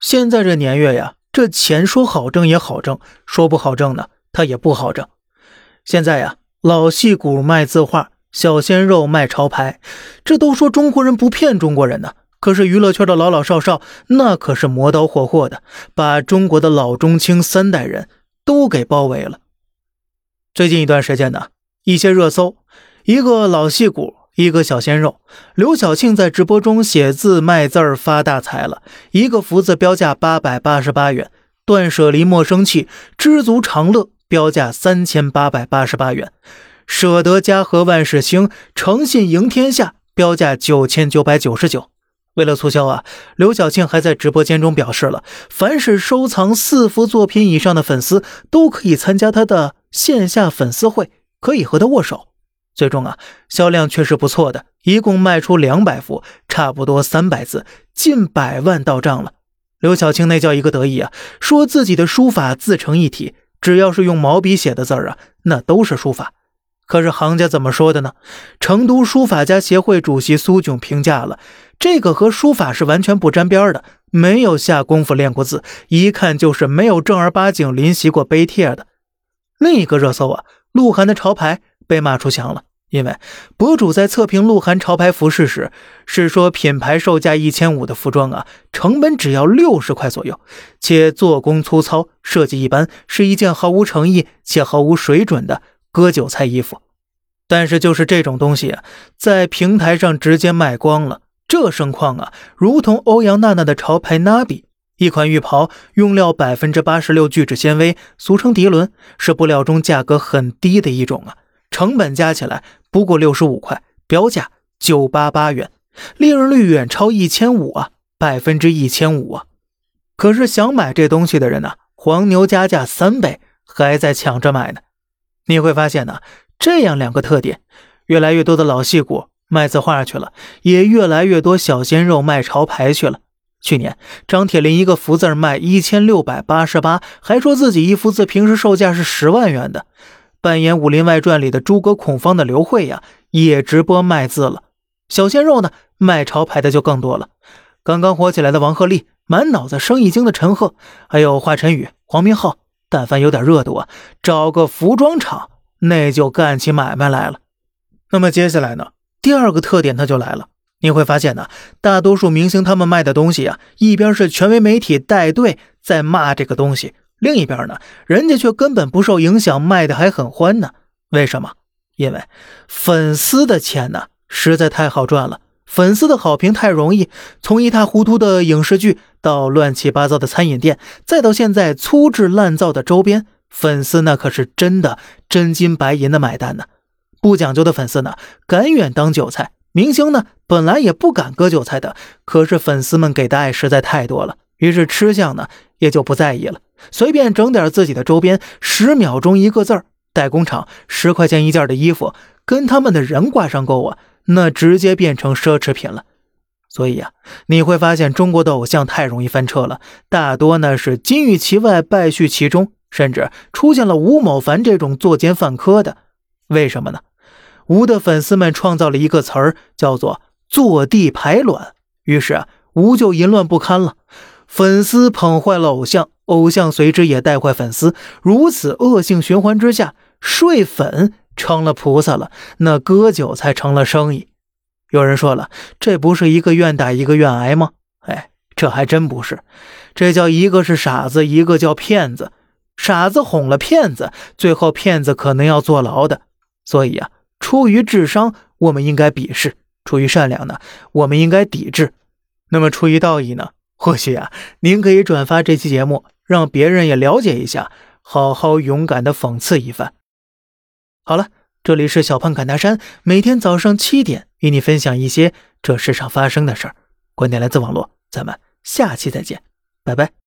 现在这年月呀，这钱说好挣也好挣，说不好挣呢，它也不好挣。现在呀，老戏骨卖字画，小鲜肉卖潮牌，这都说中国人不骗中国人呢。可是娱乐圈的老老少少，那可是磨刀霍霍的，把中国的老中青三代人都给包围了。最近一段时间呢，一些热搜，一个老戏骨。一个小鲜肉刘晓庆在直播中写字卖字儿发大财了，一个福字标价八百八十八元，断舍离莫生气，知足常乐标价三千八百八十八元，舍得家和万事兴，诚信赢天下标价九千九百九十九。为了促销啊，刘晓庆还在直播间中表示了，凡是收藏四幅作品以上的粉丝都可以参加他的线下粉丝会，可以和他握手。最终啊，销量确实不错的，一共卖出两百幅，差不多三百字，近百万到账了。刘晓庆那叫一个得意啊，说自己的书法自成一体，只要是用毛笔写的字儿啊，那都是书法。可是行家怎么说的呢？成都书法家协会主席苏炯评价了，这个和书法是完全不沾边的，没有下功夫练过字，一看就是没有正儿八经临习过碑帖的。另一个热搜啊，鹿晗的潮牌被骂出墙了。因为博主在测评鹿晗潮牌服饰时，是说品牌售价一千五的服装啊，成本只要六十块左右，且做工粗糙，设计一般，是一件毫无诚意且毫无水准的割韭菜衣服。但是就是这种东西啊，在平台上直接卖光了，这盛况啊，如同欧阳娜娜的潮牌 Nabi，一款浴袍用料百分之八十六聚酯纤维，俗称涤纶，是布料中价格很低的一种啊。成本加起来不过六十五块，标价九八八元，利润率远超一千五啊，百分之一千五啊！可是想买这东西的人呢，黄牛加价三倍，还在抢着买呢。你会发现呢，这样两个特点，越来越多的老戏骨卖字画去了，也越来越多小鲜肉卖潮牌去了。去年张铁林一个福字卖一千六百八十八，还说自己一幅字平时售价是十万元的。扮演《武林外传》里的诸葛孔方的刘慧呀，也直播卖字了。小鲜肉呢，卖潮牌的就更多了。刚刚火起来的王鹤棣，满脑子生意经的陈赫，还有华晨宇、黄明昊，但凡有点热度啊，找个服装厂，那就干起买卖来了。那么接下来呢，第二个特点它就来了。你会发现呢，大多数明星他们卖的东西啊，一边是权威媒体带队在骂这个东西。另一边呢，人家却根本不受影响，卖的还很欢呢。为什么？因为粉丝的钱呢，实在太好赚了。粉丝的好评太容易，从一塌糊涂的影视剧到乱七八糟的餐饮店，再到现在粗制滥造的周边，粉丝那可是真的真金白银的买单呢。不讲究的粉丝呢，甘愿当韭菜。明星呢，本来也不敢割韭菜的，可是粉丝们给的爱实在太多了，于是吃相呢也就不在意了。随便整点自己的周边，十秒钟一个字儿，代工厂十块钱一件的衣服，跟他们的人挂上钩啊，那直接变成奢侈品了。所以呀，你会发现中国的偶像太容易翻车了，大多呢是金玉其外，败絮其中，甚至出现了吴某凡这种作奸犯科的。为什么呢？吴的粉丝们创造了一个词儿，叫做“坐地排卵”，于是啊，吴就淫乱不堪了。粉丝捧坏了偶像，偶像随之也带坏粉丝，如此恶性循环之下，睡粉成了菩萨了，那割韭菜成了生意。有人说了，这不是一个愿打一个愿挨吗？哎，这还真不是，这叫一个是傻子，一个叫骗子。傻子哄了骗子，最后骗子可能要坐牢的。所以啊，出于智商，我们应该鄙视；出于善良呢，我们应该抵制。那么出于道义呢？或许啊，您可以转发这期节目，让别人也了解一下，好好勇敢的讽刺一番。好了，这里是小胖侃大山，每天早上七点与你分享一些这世上发生的事儿。观点来自网络，咱们下期再见，拜拜。